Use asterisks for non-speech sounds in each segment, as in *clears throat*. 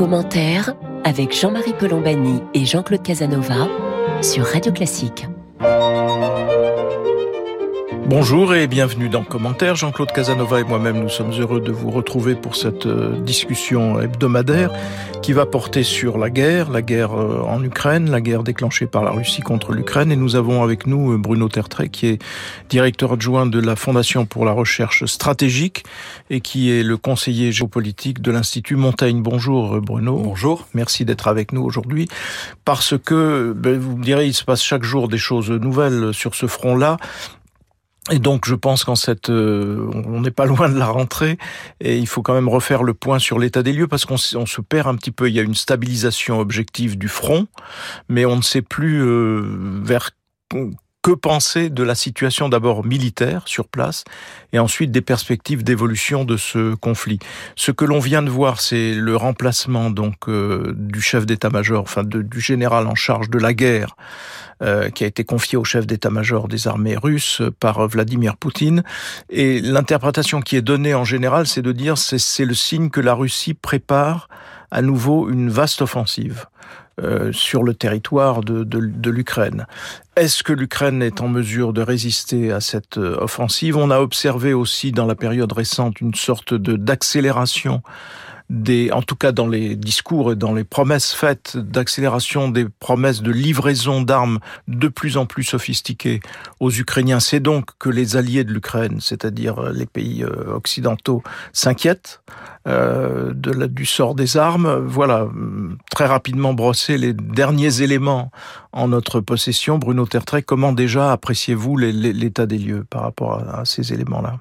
Commentaire avec Jean-Marie Colombani et Jean-Claude Casanova sur Radio Classique. Bonjour et bienvenue dans Commentaire. Jean-Claude Casanova et moi-même, nous sommes heureux de vous retrouver pour cette euh, discussion hebdomadaire qui va porter sur la guerre, la guerre euh, en Ukraine, la guerre déclenchée par la Russie contre l'Ukraine. Et nous avons avec nous euh, Bruno Tertrais, qui est directeur adjoint de la Fondation pour la recherche stratégique et qui est le conseiller géopolitique de l'Institut Montaigne. Bonjour Bruno. Bonjour. Merci d'être avec nous aujourd'hui parce que, ben, vous me direz, il se passe chaque jour des choses nouvelles sur ce front-là. Et donc, je pense qu'en cette, euh, on n'est pas *laughs* loin de la rentrée, et il faut quand même refaire le point sur l'état des lieux parce qu'on se perd un petit peu. Il y a une stabilisation objective du front, mais on ne sait plus euh, vers que penser de la situation d'abord militaire sur place et ensuite des perspectives d'évolution de ce conflit. Ce que l'on vient de voir, c'est le remplacement donc euh, du chef d'état-major, enfin du général en charge de la guerre, euh, qui a été confié au chef d'état-major des armées russes par Vladimir Poutine. Et l'interprétation qui est donnée en général, c'est de dire c'est le signe que la Russie prépare à nouveau une vaste offensive. Euh, sur le territoire de, de, de l'Ukraine. Est-ce que l'Ukraine est en mesure de résister à cette euh, offensive? On a observé aussi dans la période récente une sorte de d'accélération des, en tout cas dans les discours et dans les promesses faites d'accélération des promesses de livraison d'armes de plus en plus sophistiquées aux Ukrainiens. C'est donc que les alliés de l'Ukraine, c'est-à-dire les pays euh, occidentaux, s'inquiètent euh, du sort des armes. Voilà, très rapidement brosser les derniers éléments en notre possession. Bruno Tertrais, comment déjà appréciez-vous l'état des lieux par rapport à ces éléments-là?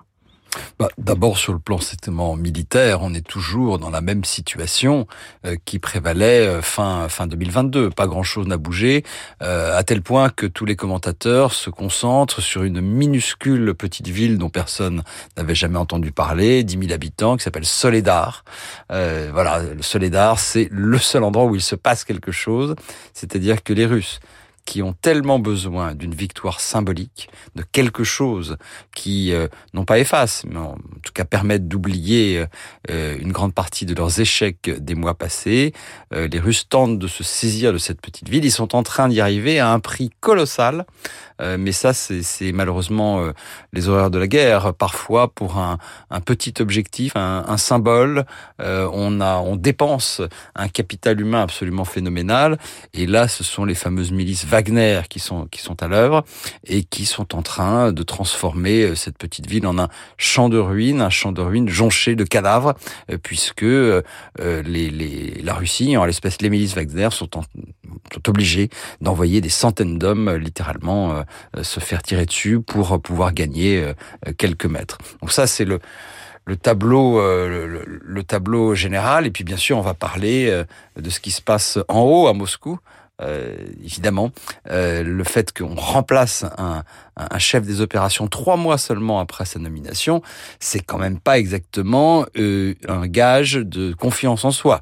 Bah, D'abord, sur le plan strictement militaire, on est toujours dans la même situation euh, qui prévalait euh, fin fin 2022. Pas grand-chose n'a bougé, euh, à tel point que tous les commentateurs se concentrent sur une minuscule petite ville dont personne n'avait jamais entendu parler, 10 000 habitants, qui s'appelle Soledar. voilà, Soledar, c'est le seul endroit où il se passe quelque chose, c'est-à-dire que les Russes qui ont tellement besoin d'une victoire symbolique, de quelque chose qui, euh, non pas efface, mais en tout cas permettent d'oublier euh, une grande partie de leurs échecs des mois passés. Euh, les Russes tentent de se saisir de cette petite ville. Ils sont en train d'y arriver à un prix colossal. mais ça, c'est malheureusement les horreurs de la guerre. Parfois, pour un, petit objectif, un, symbole, on dépense un capital humain absolument phénoménal. Et là, ce sont les fameuses milices Wagner qui sont qui sont à l'œuvre et qui sont en train de transformer euh, cette petite ville en un champ de ruines, un champ de ruines jonché de cadavres, euh, puisque euh, la Russie, en l'espèce les milices Wagner, sont, en, sont obligés d'envoyer des centaines d'hommes littéralement se faire tirer dessus pour pouvoir gagner quelques mètres. Donc ça, c'est le le tableau, le, le, tableau général. Et puis bien sûr, on va parler de ce qui se passe en haut à Moscou, euh, évidemment, euh, le fait qu'on remplace un, un, chef des opérations trois mois seulement après sa nomination, c'est quand même pas exactement euh, un gage de confiance en soi.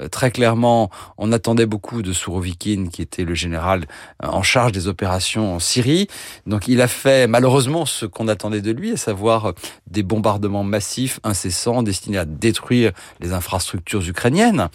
Euh, très clairement, on attendait beaucoup de Sourovikine, qui était le général euh, en charge des opérations en Syrie. Donc il a fait malheureusement ce qu'on attendait de lui, à savoir euh, des bombardements massifs, incessants, destinés à détruire les infrastructures ukrainiennes.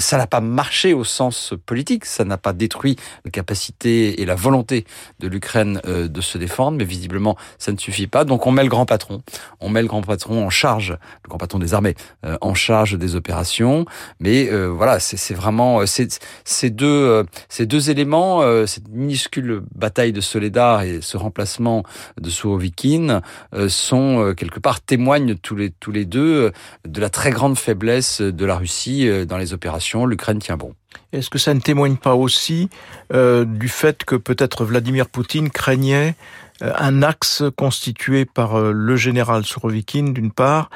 ça n'a pas marché au sens politique, ça n'a pas détruit la capacité et la volonté de l'Ukraine de se défendre, mais visiblement ça ne suffit pas. Donc on met le grand patron, on met le grand patron en charge, le grand patron des armées, en charge des opérations. Mais euh, voilà, c'est vraiment euh, ces deux euh, deux éléments, cette minuscule bataille de Soledar et ce remplacement de Sourovikine sont quelque part témoignent tous les deux de la très grande faiblesse de la Russie dans les opérations. L'Ukraine tient bon. Est-ce que ça ne témoigne pas aussi du fait que peut-être Vladimir Poutine craignait un axe constitué par le général Sourovikine d'une part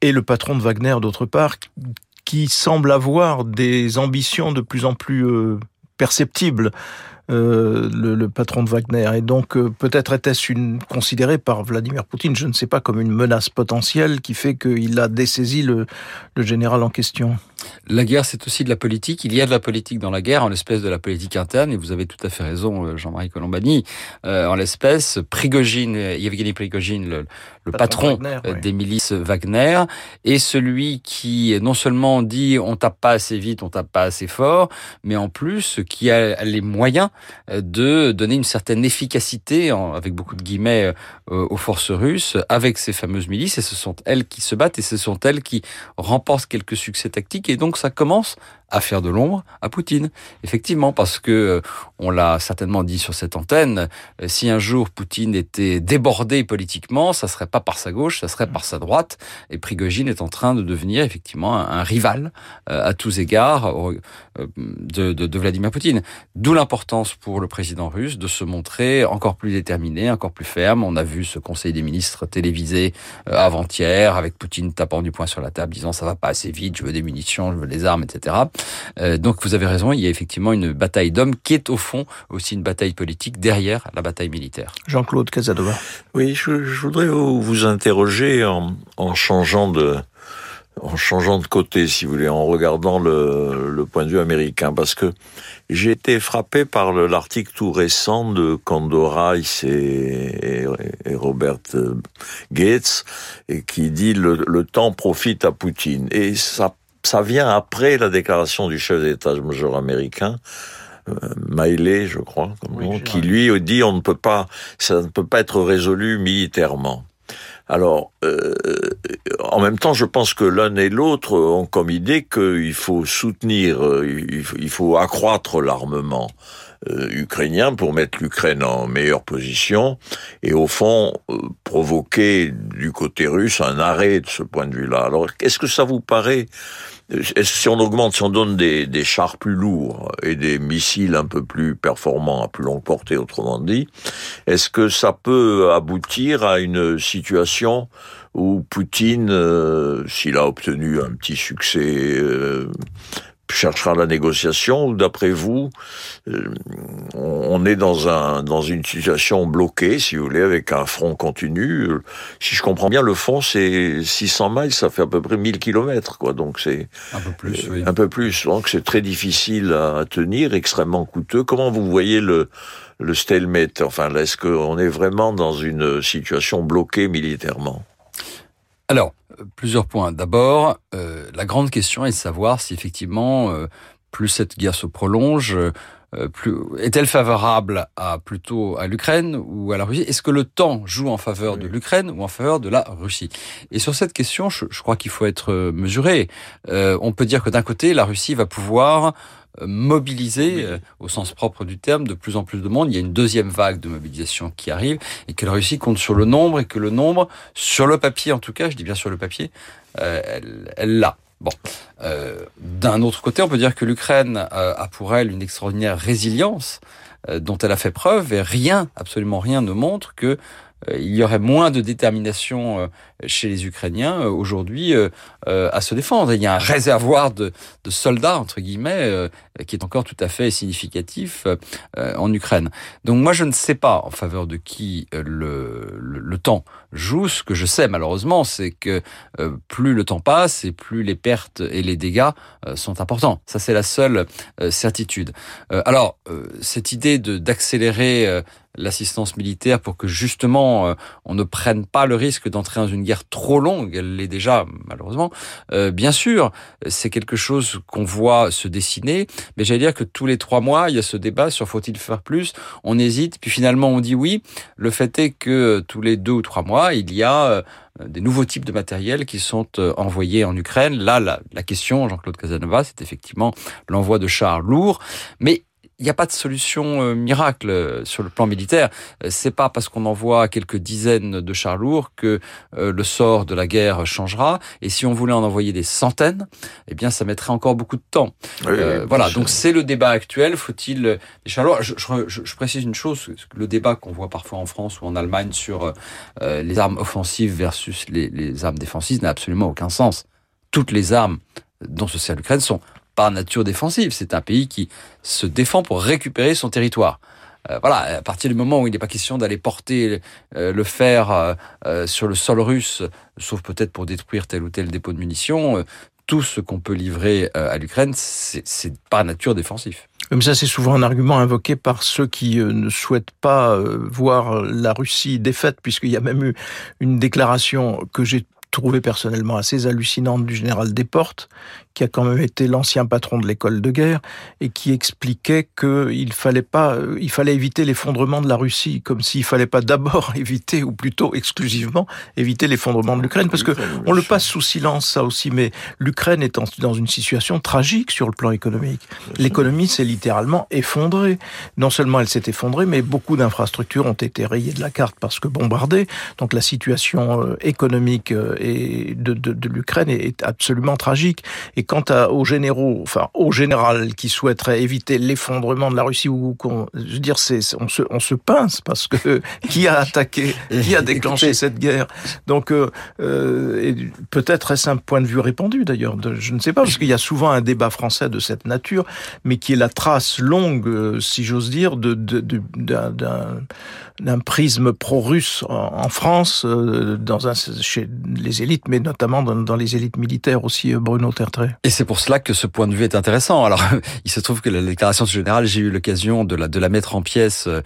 et le patron de Wagner d'autre part, qui semble avoir des ambitions de plus en plus euh, perceptibles. Euh, le, patron de Wagner. Et donc, euh, peut-être était-ce une, considéré par Vladimir Poutine, je ne sais pas, comme une menace potentielle qui fait qu'il a dessaisi le, le général en question. La guerre, c'est aussi de la politique. Il y a de la politique dans la guerre, en l'espèce de la politique interne, et vous avez tout à fait raison, euh, Jean-Marie Colombani. Euh, en l'espèce, Prigogine, Yevgeny Prigogine, le, le patron, euh, des milices Wagner, est celui qui non seulement dit on tape pas assez vite, on tape pas assez fort, mais en plus qui a les moyens de donner une certaine efficacité, avec beaucoup de guillemets, aux forces russes, avec ces fameuses milices, et ce sont elles qui se battent, et ce sont elles qui remportent quelques succès tactiques, et donc ça commence à faire de l'ombre à Poutine. Effectivement, parce que euh, on l'a certainement dit sur cette antenne, euh, si un jour Poutine était débordé politiquement, ça serait pas par sa gauche, ça serait par sa droite. Et Prigogine est en train de devenir effectivement un, rival euh, à tous égards de, de, de Vladimir Poutine. D'où l'importance pour le président russe de se montrer encore plus déterminé, encore plus ferme. On a vu ce Conseil des ministres télévisé avant-hier avec Poutine tapant du poing sur la table, disant ça va pas assez vite, je veux des munitions, je veux des armes, etc. Euh, donc vous avez raison, il y a effectivement une bataille d'hommes qui est au fond aussi une bataille politique derrière la bataille militaire. Jean-Claude Casadova. Oui, je, voudrais vous, interroger en, changeant de en changeant de côté, si vous voulez, en regardant le, point de vue américain, parce que j'ai été frappé par l'article tout récent de Condor et, et, Robert Gates, et qui dit le, le temps profite à Poutine. Et ça ça vient après la déclaration du chef d'état-major américain, euh, Miley, je crois, qui lui dit on ne peut pas, ça ne peut pas être résolu militairement. Alors, euh, en même temps, je pense que l'un et l'autre ont comme idée qu'il faut soutenir, euh, il faut accroître l'armement ukrainien pour mettre l'Ukraine en meilleure position et au fond provoquer du côté russe un arrêt de ce point de vue-là. Alors, est-ce que ça vous paraît si on augmente, si on donne des, des, chars plus lourds et des missiles un peu plus performants à plus longue portée, autrement dit, est-ce que ça peut aboutir à une situation où Poutine, euh, s'il a obtenu un petit succès euh, cherchera la négociation ou d'après vous, euh, on est dans un dans une situation bloquée, si vous voulez, avec un front continu. Si je comprends bien, le front c'est 600 miles, ça fait à peu près 1000 kilomètres, quoi. Donc c'est un peu plus, oui. un peu plus. Donc c'est très difficile à tenir, extrêmement coûteux. Comment vous voyez le le stalemate? Enfin, est-ce qu'on est vraiment dans une situation bloquée militairement? Alors, plusieurs points. D'abord, euh, la grande question est de savoir si effectivement, euh, plus cette guerre se prolonge, euh, plus est-elle favorable à plutôt à l'Ukraine ou à la Russie? Est-ce que le temps joue en faveur de l'Ukraine ou en faveur de la Russie? Et sur cette question, je, je crois qu'il faut être mesuré. on peut dire que d'un côté, la Russie va pouvoir mobiliser, euh, au sens propre du terme, de plus en plus de monde. Il y a une deuxième vague de mobilisation qui arrive et que la Russie compte sur le nombre et que le nombre, sur le papier en tout cas, je dis bien sur le papier, euh, elle l'a. Bon, euh, d'un autre côté, on peut dire que l'Ukraine a pour elle une extraordinaire résilience dont elle a fait preuve et rien, absolument rien ne montre que il y aurait moins de détermination chez les Ukrainiens euh, aujourd'hui euh, euh, à se défendre. Il y a un réservoir de, soldats entre guillemets qui est encore tout à fait significatif en Ukraine. Donc moi je ne sais pas en faveur de qui le, le, temps joue. Ce que je sais malheureusement, c'est que plus le temps passe et plus les pertes et les dégâts sont importants. Ça c'est la seule certitude. alors cette idée d'accélérer l'assistance militaire pour que justement on ne prenne pas le risque d'entrer dans une guerre trop longue, elle l'est déjà malheureusement, euh, bien sûr, c'est quelque chose qu'on voit se dessiner, mais j'allais dire que tous les trois mois, il y a ce débat sur faut-il faire plus, on hésite, puis finalement on dit oui. Le fait est que tous les deux ou trois mois, il y a euh, des nouveaux types de matériel qui sont euh, envoyés en Ukraine. Là, la, la question, Jean-Claude Casanova, c'est effectivement l'envoi de chars lourds, mais il n'y a pas de solution euh, miracle euh, sur le plan militaire. Euh, c'est pas parce qu'on envoie quelques dizaines de chars lourds que le sort de la guerre changera. Et si on voulait en envoyer des centaines, eh bien, ça mettrait encore beaucoup de temps. voilà. Donc c'est le débat actuel. Faut-il des chars lourds je, je, précise une chose. Le débat qu'on voit parfois en France ou en Allemagne sur les armes offensives versus les, les armes défensives n'a absolument aucun sens. Toutes les armes dont se sert l'Ukraine sont par nature défensive. C'est un pays qui se défend pour récupérer son territoire. Euh, voilà, à partir du moment où il n'est pas question d'aller porter euh, le fer euh, sur le sol russe, sauf peut-être pour détruire tel ou tel dépôt de munitions, tout ce qu'on peut livrer à l'Ukraine, c'est par nature défensif. Mais ça, c'est souvent un argument invoqué par ceux qui ne souhaitent pas voir la Russie défaite, puisqu'il y a même eu une déclaration que j'ai trouvée personnellement assez hallucinante du général Desportes, qui a quand même été l'ancien patron de l'école de guerre et qui expliquait qu'il fallait pas, euh, il fallait éviter l'effondrement de la Russie, comme s'il fallait pas d'abord *laughs* éviter, ou plutôt exclusivement éviter l'effondrement de l'Ukraine, parce que on le passe sous silence ça aussi, mais l'Ukraine est dans une situation tragique sur le plan économique. L'économie s'est littéralement effondrée. Non seulement elle s'est effondrée, mais beaucoup d'infrastructures ont été rayées de la carte parce que bombardées. Donc la situation euh, économique euh, de, de, de l'Ukraine est absolument tragique. Et quant à, aux généraux, enfin au général qui souhaiterait éviter l'effondrement de la Russie, ou qu'on, je veux dire, c'est on se, on se pince parce que *laughs* qui a attaqué, qui a déclenché cette guerre. Donc euh, euh peut-être est-ce un point de vue répandu d'ailleurs. Je ne sais pas parce qu'il y a souvent un débat français de cette nature, mais qui est la trace longue, euh, si j'ose dire, de, d'un prisme pro-russe en France, euh, dans un, chez les élites, mais notamment dans, les élites militaires aussi, Bruno Tertrais. Et c'est pour cela que ce point de vue est intéressant. Alors, *laughs* il se trouve que la déclaration générale, j'ai eu l'occasion de la de la mettre en pièces euh,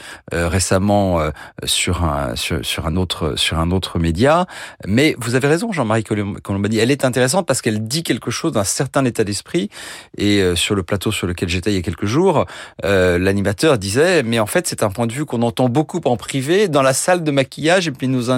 récemment euh, sur un sur, sur, un autre sur un autre média. Mais vous avez raison, Jean-Marie Colombani. Elle est intéressante parce qu'elle dit quelque chose d'un certain état d'esprit. Et euh, sur le plateau sur lequel j'étais il y a quelques jours, l'animateur disait mais en fait c'est un point de vue qu'on entend beaucoup en privé dans la salle de maquillage et puis nos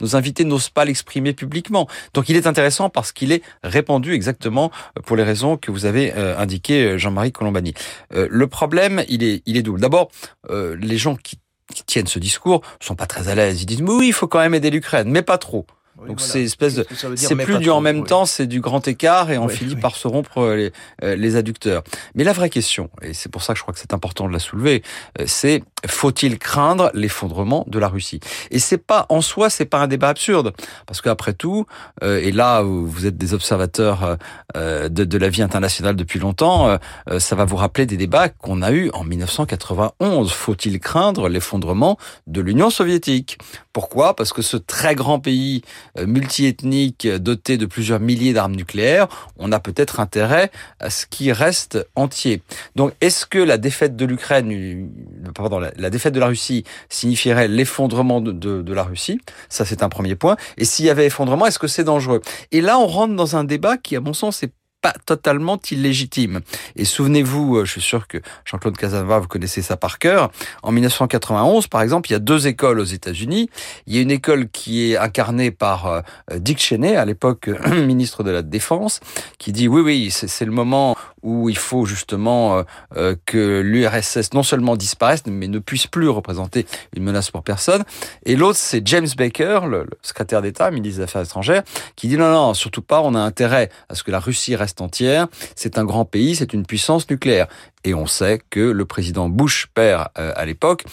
nos invités n'osent pas l'exprimer publiquement. Donc il est intéressant parce qu'il est répandu exactement pour les raisons que vous avez euh, indiquées, euh, Jean-Marie Colombani. Euh, le problème, il est, il est double. D'abord, les gens qui, tiennent ce discours sont pas très à l'aise. Ils disent oui, il faut quand même aider l'Ukraine, mais pas trop. Donc c'est espèce de, c'est plus du en même temps, c'est du grand écart et on finit par se rompre les, les adducteurs. Mais la vraie question, et c'est pour ça que je crois que c'est important de la soulever, c'est faut-il craindre l'effondrement de la Russie? Et c'est pas en soi, c'est pas un débat absurde, parce qu'après tout, euh, et là vous êtes des observateurs euh, de, de, la vie internationale depuis longtemps, euh, ça va vous rappeler des débats qu'on a eus en 1991. Faut-il craindre l'effondrement de l'Union soviétique? Pourquoi? Parce que ce très grand pays multiethnique doté de plusieurs milliers d'armes nucléaires, on a peut-être intérêt à ce qu'il reste entier. Donc, est-ce que la défaite de l'Ukraine, pardon, la défaite de la Russie signifierait l'effondrement de, de, de, la Russie. Ça, c'est un premier point. Et s'il y avait effondrement, est-ce que c'est dangereux? Et là, on rentre dans un débat qui, à mon sens, est pas totalement illégitime. Et souvenez-vous, euh, je suis sûr que Jean-Claude Casanova, vous connaissez ça par cœur. En 1991, par exemple, il y a deux écoles aux États-Unis. Il y a une école qui est incarnée par euh, Dick Cheney, à l'époque *clears throat* ministre de la Défense, qui dit oui, oui, c'est le moment où il faut justement euh, que l'URSS non seulement disparaisse, mais ne puisse plus représenter une menace pour personne. Et l'autre, c'est James Baker, le, secrétaire d'État, ministre des Affaires étrangères, qui dit non, non, surtout pas, on a intérêt à ce que la Russie reste entière. C'est un grand pays, c'est une puissance nucléaire. Et on sait que le président Bush, père euh, à l'époque,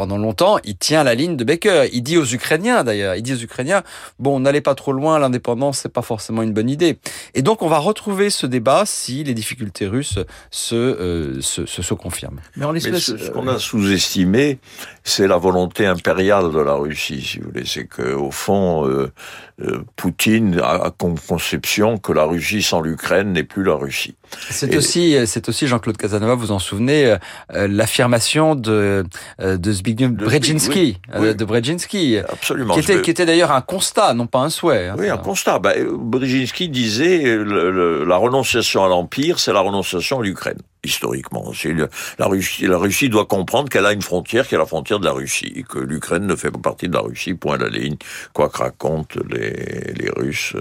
pendant longtemps, il tient la ligne de Baker. Il dit aux Ukrainiens, d'ailleurs, il dit aux Ukrainiens, bon, n'allez pas trop loin, l'indépendance, c'est pas forcément une bonne idée. Et donc, on va retrouver ce débat si les difficultés russes se, euh, se, se, confirment. Mais, en Mais ce, qu'on a sous-estimé, c'est la volonté impériale de la Russie, si vous voulez. C'est que, au fond, euh, euh, Poutine a conception que la Russie sans l'Ukraine n'est plus la Russie. C'est aussi, c'est aussi Jean-Claude Casanova, vous en souvenez, euh, euh, l'affirmation de de Zbigniew Brzezinski, de Brzezinski, absolument, qui était, qui était d'ailleurs un constat, non pas un souhait. Hein, oui, un constat. Ben, Brzezinski disait la renonciation à l'empire, c'est la renonciation à l'Ukraine historiquement. La Russie, la Russie doit comprendre qu'elle a une frontière qui est la frontière de la Russie, que l'Ukraine ne fait pas partie de la Russie, point à la ligne, quoi que racontent les, les Russes.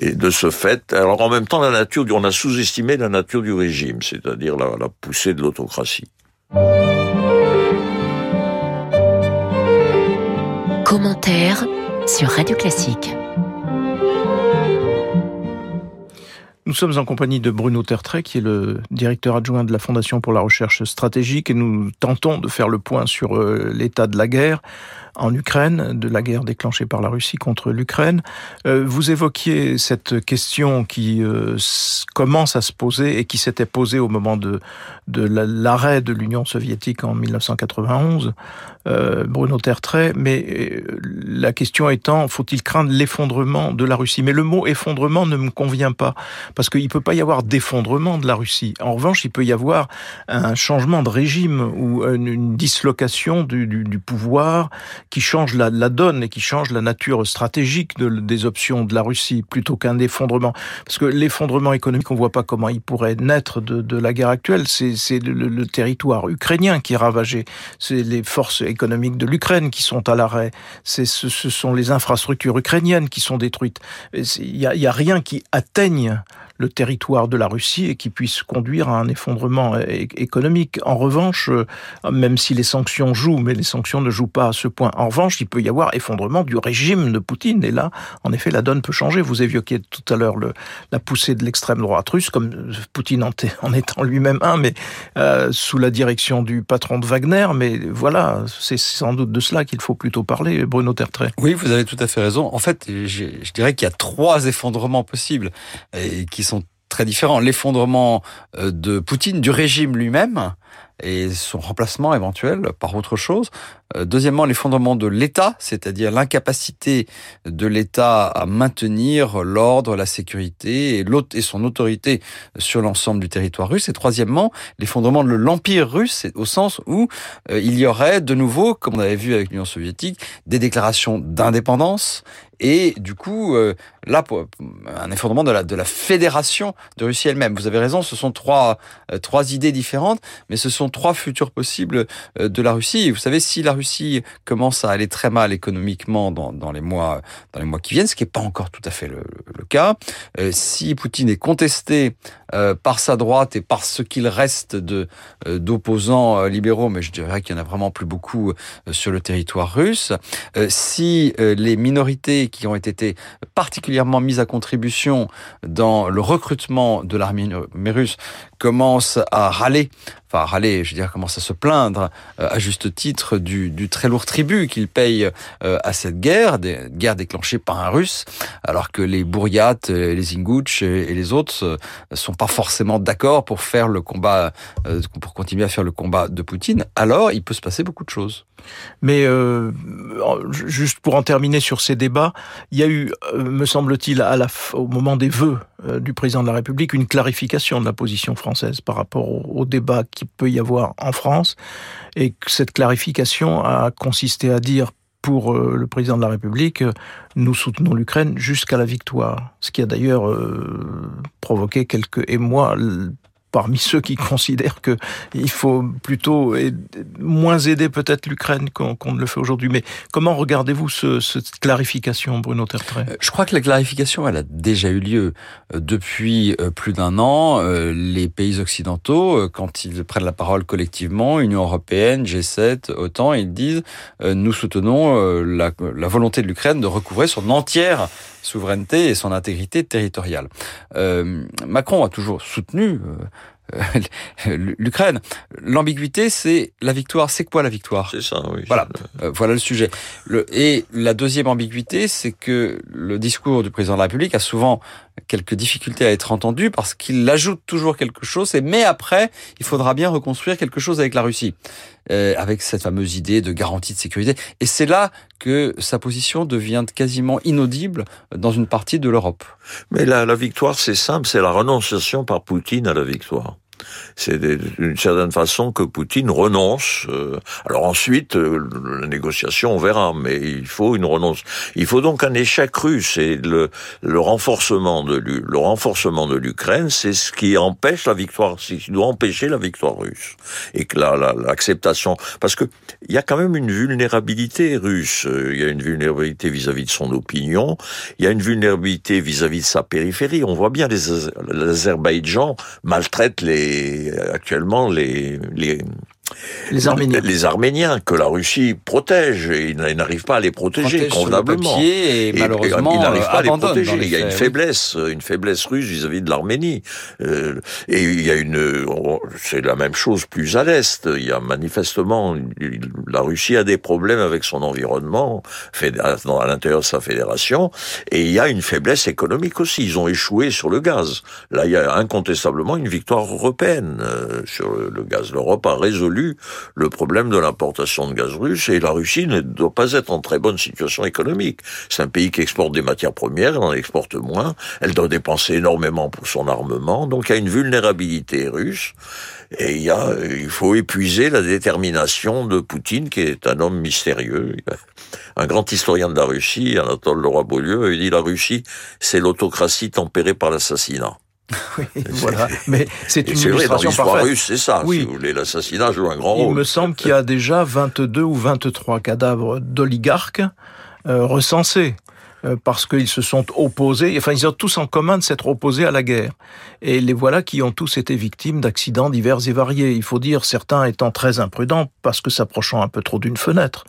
Et de ce fait, alors en même temps, la nature, on a sous-estimé la nature du régime, c'est-à-dire la, la poussée de l'autocratie. Commentaire sur Radio Classique. Nous sommes en compagnie de Bruno Tertrais, qui est le directeur adjoint de la Fondation pour la recherche stratégique, et nous tentons de faire le point sur euh, l'état de la guerre. En Ukraine, de la guerre déclenchée par la Russie contre l'Ukraine. Euh, vous évoquiez cette question qui euh, commence à se poser et qui s'était posée au moment de, de l'arrêt de l'Union soviétique en 1991, euh, Bruno Tertrais, mais la question étant, faut-il craindre l'effondrement de la Russie? Mais le mot effondrement ne me convient pas, parce qu'il ne peut pas y avoir d'effondrement de la Russie. En revanche, il peut y avoir un changement de régime ou une dislocation du pouvoir qui change la, la, donne et qui change la nature stratégique de, des options de la Russie plutôt qu'un effondrement. Parce que l'effondrement économique, on voit pas comment il pourrait naître de, de la guerre actuelle. C'est le, le, territoire ukrainien qui est ravagé. C'est les forces économiques de l'Ukraine qui sont à l'arrêt. Ce, ce sont les infrastructures ukrainiennes qui sont détruites. Il n'y a, a rien qui atteigne le territoire de la Russie et qui puisse conduire à un effondrement économique. En revanche, euh, même si les sanctions jouent, mais les sanctions ne jouent pas à ce point. En revanche, il peut y avoir effondrement du régime de Poutine. Et là, en effet, la donne peut changer. Vous évoquiez tout à l'heure la poussée de l'extrême droite russe, comme Poutine *laughs* en, étant lui-même un, mais euh, sous la direction du patron de Wagner. Mais voilà, c'est sans doute de cela qu'il faut plutôt parler, Bruno Tertrais. Oui, vous avez tout à fait raison. En fait, je, je dirais qu'il y a trois effondrements possibles et qui sont très différents. L'effondrement euh, de Poutine, du régime lui-même, et son remplacement éventuel par autre chose. Euh, deuxièmement, l'effondrement de l'État, c'est-à-dire l'incapacité de l'État à maintenir l'ordre, la sécurité et, son autorité sur l'ensemble du territoire russe. Et troisièmement, l'effondrement de l'Empire russe, au sens où euh, il y aurait de nouveau, comme on avait vu avec l'Union soviétique, des déclarations d'indépendance et du coup, euh, là, un effondrement de la, fédération de Russie elle-même. Vous avez raison, ce sont trois, idées différentes, mais ce sont trois futurs possibles de la Russie. vous savez, si la Russie commence à aller très mal économiquement dans, dans les mois dans les mois qui viennent, ce qui n'est pas encore tout à fait le, cas, euh, si Poutine est contesté euh, par sa droite et par ce qu'il reste de d'opposants libéraux, mais je dirais qu'il y en a vraiment plus beaucoup sur le territoire russe, si les minorités qui ont été particulièrement mises à contribution dans le recrutement de l'armée russe commencent à râler enfin râler, je veux dire, commence à se plaindre euh, à juste titre du, du très lourd tribut qu'il paye euh, à cette guerre, des guerre déclenchée par un Russe, alors que les Bouriates, les Ingouch et les autres sont pas forcément d'accord pour faire le combat, euh, pour continuer à faire le combat de Poutine. Alors, il peut se passer beaucoup de choses. Mais euh, juste pour en terminer sur ces débats, il y a eu, me semble-t-il, au moment des vœux du président de la République, une clarification de la position française par rapport au, débat qui peut y avoir en France, et cette clarification a consisté à dire pour euh, le président de la République, nous soutenons l'Ukraine jusqu'à la victoire. Ce qui a d'ailleurs euh, provoqué quelques émois parmi ceux qui considèrent que il faut plutôt moins aider peut-être l'Ukraine qu'on qu ne le fait aujourd'hui. Mais comment regardez-vous ce, cette clarification, Bruno Tertrais? Je crois que la clarification, elle a déjà eu lieu euh, depuis euh, plus d'un an. Euh, les pays occidentaux, quand ils prennent la parole collectivement, Union européenne, G7, OTAN, ils disent nous soutenons la, la volonté de l'Ukraine de recouvrer son entière souveraineté et son intégrité territoriale. Euh, Macron a toujours soutenu euh, *laughs* l'Ukraine. L'ambiguïté, c'est la victoire. C'est quoi la victoire? C'est ça, oui. Voilà, euh, voilà le sujet. Le, et la deuxième ambiguïté, c'est que le discours du président de la République a souvent quelques difficultés à être entendu parce qu'il ajoute toujours quelque chose. Et mais après, il faudra bien reconstruire quelque chose avec la Russie, euh, avec cette fameuse idée de garantie de sécurité. Et c'est là que sa position devient quasiment inaudible dans une partie de l'Europe. Mais la, la victoire, c'est simple, c'est la renonciation par Poutine à la victoire. C'est d'une certaine façon que Poutine renonce. Euh, alors ensuite, euh, la négociation, on verra, mais il faut une renonce. Il faut donc un échec russe et le, le renforcement de l'Ukraine, c'est ce qui empêche la victoire, ce qui doit empêcher la victoire russe et que l'acceptation, la, parce que il y a quand même une vulnérabilité russe. Il y a une vulnérabilité vis-à-vis -vis de son opinion. Il y a une vulnérabilité vis-à-vis -vis de sa périphérie. On voit bien les l'Azerbaïdjan maltraite les actuellement les, les les Arméniens. Les Arméniens que la Russie protège et il n'arrive pas à les protéger convenablement. et, malheureusement, il n'arrive pas à les protéger. il y a une faiblesse, une faiblesse russe vis-à- dire de l'Arménie. Euh, et il y a une, c'est la même chose plus à l'est. Il y a manifestement, la Russie a des problèmes avec son environnement, à l'intérieur de sa fédération, et il y a une faiblesse économique aussi. Ils ont échoué sur le gaz. Là, il y a incontestablement une victoire européenne euh, sur le gaz. L'Europe a résolu le problème de l'importation de gaz russe et la Russie ne doit pas être en très bonne situation économique. C'est un pays qui exporte des matières premières, elle en exporte moins, elle doit dépenser énormément pour son armement, donc il y a une vulnérabilité russe et il, a, faut épuiser la détermination de Poutine qui est un homme mystérieux. *laughs* Un grand historien de la Russie, Anatole Leroy-Beaulieu, il dit la Russie, c'est l'autocratie tempérée par l'assassinat. *laughs* Oui, voilà. Mais c'est une illustration vrai, dans russe, c'est ça. Oui. Si vous voulez, l'assassinat joue un grand rôle. Il me semble qu'il y a déjà 22 ou 23 cadavres d'oligarques euh, recensés. Euh, parce qu'ils se sont opposés, enfin ils ont tous en commun de s'être opposés à la guerre. Et les voilà qui ont tous été victimes d'accidents divers et variés. Il faut dire certains étant très imprudents parce que s'approchant un peu trop d'une fenêtre,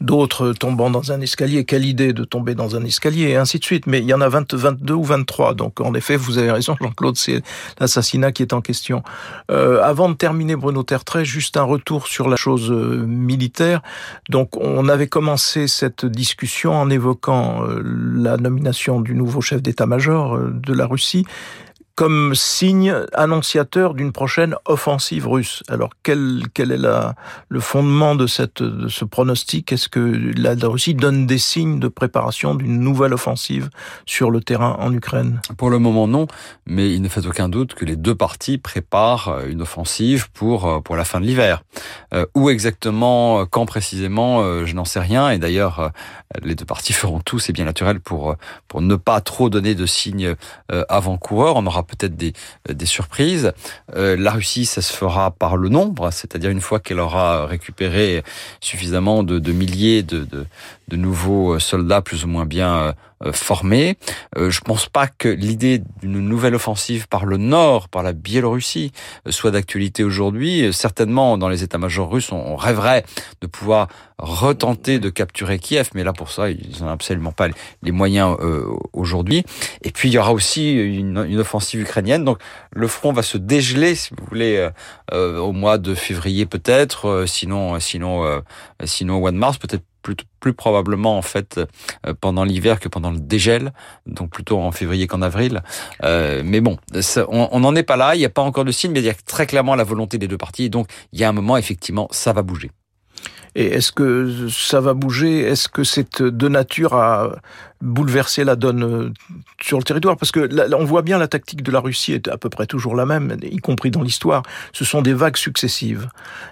d'autres tombant dans un escalier. Quelle idée de tomber dans un escalier et ainsi de suite. Mais il y en a 20, 22 ou 23. Donc en effet, vous avez raison, Jean-Claude, c'est l'assassinat qui est en question. Euh, avant de terminer Bruno Tertrais, juste un retour sur la chose euh, militaire. Donc on avait commencé cette discussion en évoquant euh, la nomination du nouveau chef d'état-major euh, de la Russie comme signe annonciateur d'une prochaine offensive russe. Alors quel, quel est le fondement de, cette, de ce pronostic? Est-ce que la, Russie donne des signes de préparation d'une nouvelle offensive sur le terrain en Ukraine? Pour le moment non, mais il ne fait aucun doute que les deux parties préparent euh, une offensive pour, euh, pour la fin de l'hiver. Euh, où exactement, quand précisément, je n'en sais rien. Et d'ailleurs, les deux parties *laughs* feront tout, c'est bien naturel, pour, pour ne pas trop donner de signes avant-coureurs. On aura peut-être des, euh, surprises. Euh, la Russie, ça se fera par le nombre, c'est-à-dire une fois qu'elle aura récupéré suffisamment de, milliers de, nouveaux soldats plus ou moins bien euh, formés. je pense pas que l'idée d'une nouvelle offensive par le nord, par la Biélorussie, soit d'actualité aujourd'hui. Certainement, dans les états-majors russes, on rêverait de pouvoir retenter de capturer Kiev, mais là pour ça, ils n'ont absolument pas les moyens aujourd'hui. Et puis il y aura aussi une, offensive ukrainienne. Donc le front va se dégeler, si vous voulez, euh, euh, au mois de février peut-être, euh, sinon, sinon, sinon au mois de mars, peut-être plus, plus probablement en fait pendant l'hiver que pendant le dégel, donc plutôt en février qu'en avril. mais bon, on n'en est pas là, il n'y a pas encore de signe, mais il y a très clairement la volonté des deux parties, donc il y a un moment effectivement ça va bouger. Et est-ce que ça va bouger? Est-ce que c'est de nature à bouleverser la donne euh, sur le territoire Parce que là, on voit bien la tactique de la Russie est à peu près toujours la même, y compris dans l'histoire. Ce sont des vagues successives.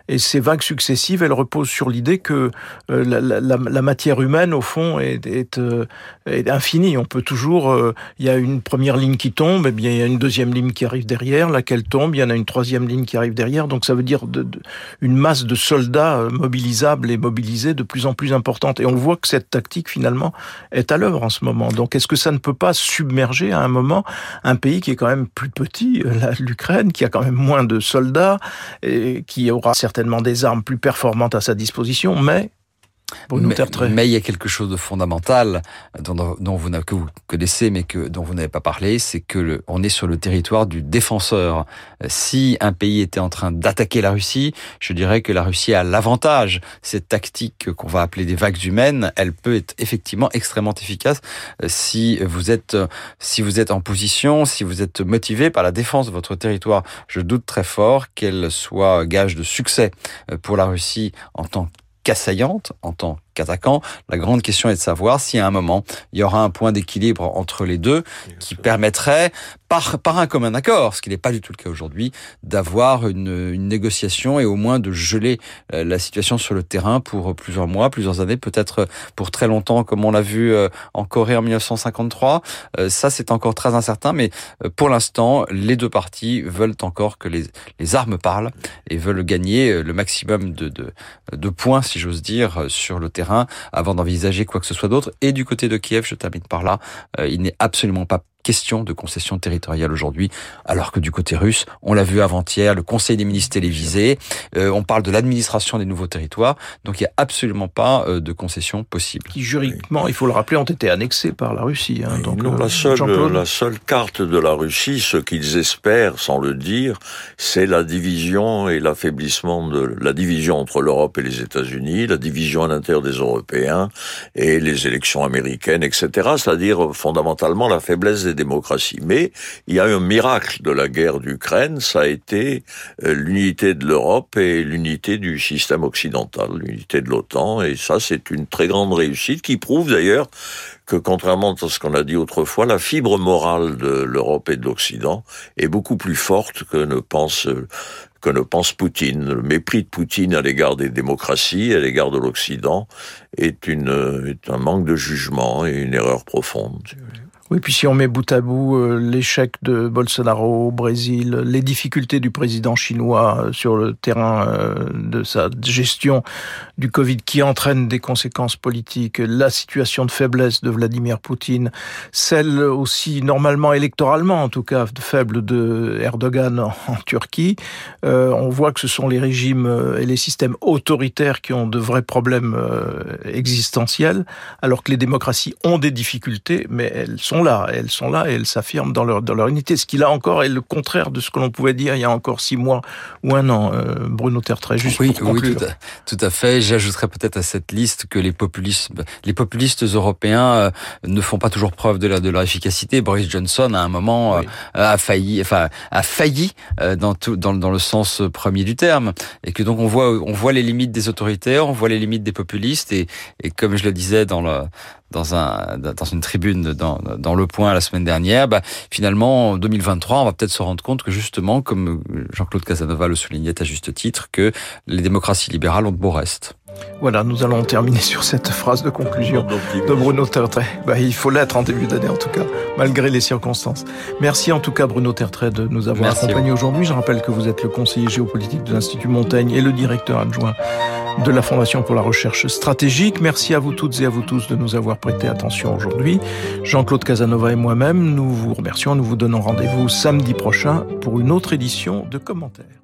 Et ces vagues successives, elles reposent sur l'idée que euh, la, la, la, matière humaine, au fond, est, est, euh, est infinie. On peut toujours... Il y a une première ligne qui tombe, et bien il y a une deuxième ligne qui arrive derrière, laquelle tombe, il y en a une troisième ligne qui arrive derrière. Donc ça veut dire de, de, une masse de soldats mobilisables et mobilisés de plus en plus importante. Et on voit que cette tactique, finalement, est à l'œuvre en ce moment. Donc est-ce que ça ne peut pas submerger à un moment un pays qui est quand même plus petit, euh, l'Ukraine, qui a quand même moins de soldats, et qui aura certainement des armes plus performantes à sa disposition, mais mais, il y a quelque chose de fondamental dont, dont vous que vous connaissez, mais que dont vous n'avez pas parlé, c'est que le, on est sur le territoire du défenseur. Si un pays était en train d'attaquer la Russie, je dirais que la Russie a l'avantage. Cette tactique qu'on va appeler des vagues humaines, elle peut être effectivement extrêmement efficace si vous êtes si vous êtes en position, si vous êtes motivé par la défense de votre territoire. Je doute très fort qu'elle soit gage de succès pour la Russie en tant qu'assaillante en tant qu'attaquant. La grande question est de savoir si à un moment il y aura un point d'équilibre entre les deux qui permettrait, par, par un commun accord, ce qui n'est pas du tout le cas aujourd'hui, d'avoir une, une, négociation et au moins de geler euh, la situation sur le terrain pour plusieurs mois, plusieurs années, peut-être pour très longtemps, comme on l'a vu euh, en Corée en 1953. Euh, ça, c'est encore très incertain, mais pour l'instant, les deux parties veulent encore que les, les armes parlent et veulent gagner le maximum de, de, de points, si j'ose dire, sur le terrain avant d'envisager quoi que ce soit d'autre. Et du côté de Kiev, je termine par là, il n'est absolument pas question de concession territoriale aujourd'hui, alors que du côté russe, on l'a vu avant-hier, le Conseil des ministres télévisé, euh, on parle de l'administration des nouveaux territoires, donc il n'y a absolument pas euh, de concession possible. Qui juridiquement, il faut le rappeler, ont été annexés par la Russie. Hein, donc, non, la, seule, la seule carte de la Russie, ce qu'ils espèrent, sans le dire, c'est la division et l'affaiblissement de la division entre l'Europe et les États-Unis, la division à l'intérieur des Européens et les élections américaines, etc. C'est-à-dire fondamentalement la faiblesse des démocraties. Mais il y a un miracle de la guerre d'Ukraine, ça a été euh, l'unité de l'Europe et l'unité du système occidental, l'unité de l'OTAN. Et ça, c'est une très grande réussite qui prouve d'ailleurs que contrairement à ce qu'on a dit autrefois, la fibre morale de l'Europe et de l'Occident est beaucoup plus forte que ne pense que ne pense Poutine. Le mépris de Poutine à l'égard des démocraties, à l'égard de l'Occident, est, une, est un manque de jugement et une erreur profonde. Oui, puis si on met bout à bout euh, l'échec de Bolsonaro au Brésil, les difficultés du président chinois euh, sur le terrain euh, de sa gestion du Covid qui entraîne des conséquences politiques, la situation de faiblesse de Vladimir Poutine, celle aussi normalement électoralement en tout cas faible de Erdogan en, Turquie, on voit que ce sont les régimes et les systèmes autoritaires qui ont de vrais problèmes existentiels, alors que les démocraties ont des difficultés, mais elles sont là, elles sont là et elles s'affirment dans leur, dans leur unité. Ce qui là encore est le contraire de ce que l'on pouvait dire il y a encore six mois ou un an. Euh, Bruno Tertrais, juste oui, pour conclure. Oui, tout à, fait. J'ajouterais peut-être à cette liste que les populismes, les populistes européens euh, ne font pas toujours preuve de, leur efficacité. Boris Johnson, à un moment, euh, a failli, enfin, a failli dans, tout, dans, dans le sens premier du terme, et que donc on voit, on voit les limites des autoritaires, on voit les limites des populistes, et, et comme je le disais dans le dans, un, dans une tribune dans, dans Le Point la semaine dernière, bah, finalement, en 2023, on va peut-être se rendre compte que justement, comme Jean-Claude Casanova le soulignait à juste titre, que les démocraties libérales ont de beaux restes. Voilà, nous allons terminer sur cette phrase de conclusion de Bruno Tertrais. Bah, il faut l'être en début d'année en tout cas, malgré les circonstances. Merci en tout cas Bruno Tertrais de nous avoir accompagnés aujourd'hui. Je rappelle que vous êtes le conseiller géopolitique de l'Institut Montaigne et le directeur adjoint de la Fondation pour la recherche stratégique. Merci à vous toutes et à vous tous de nous avoir prêté attention aujourd'hui. Jean-Claude Casanova et moi-même, nous vous remercions. Nous vous donnons rendez-vous samedi prochain pour une autre édition de commentaires.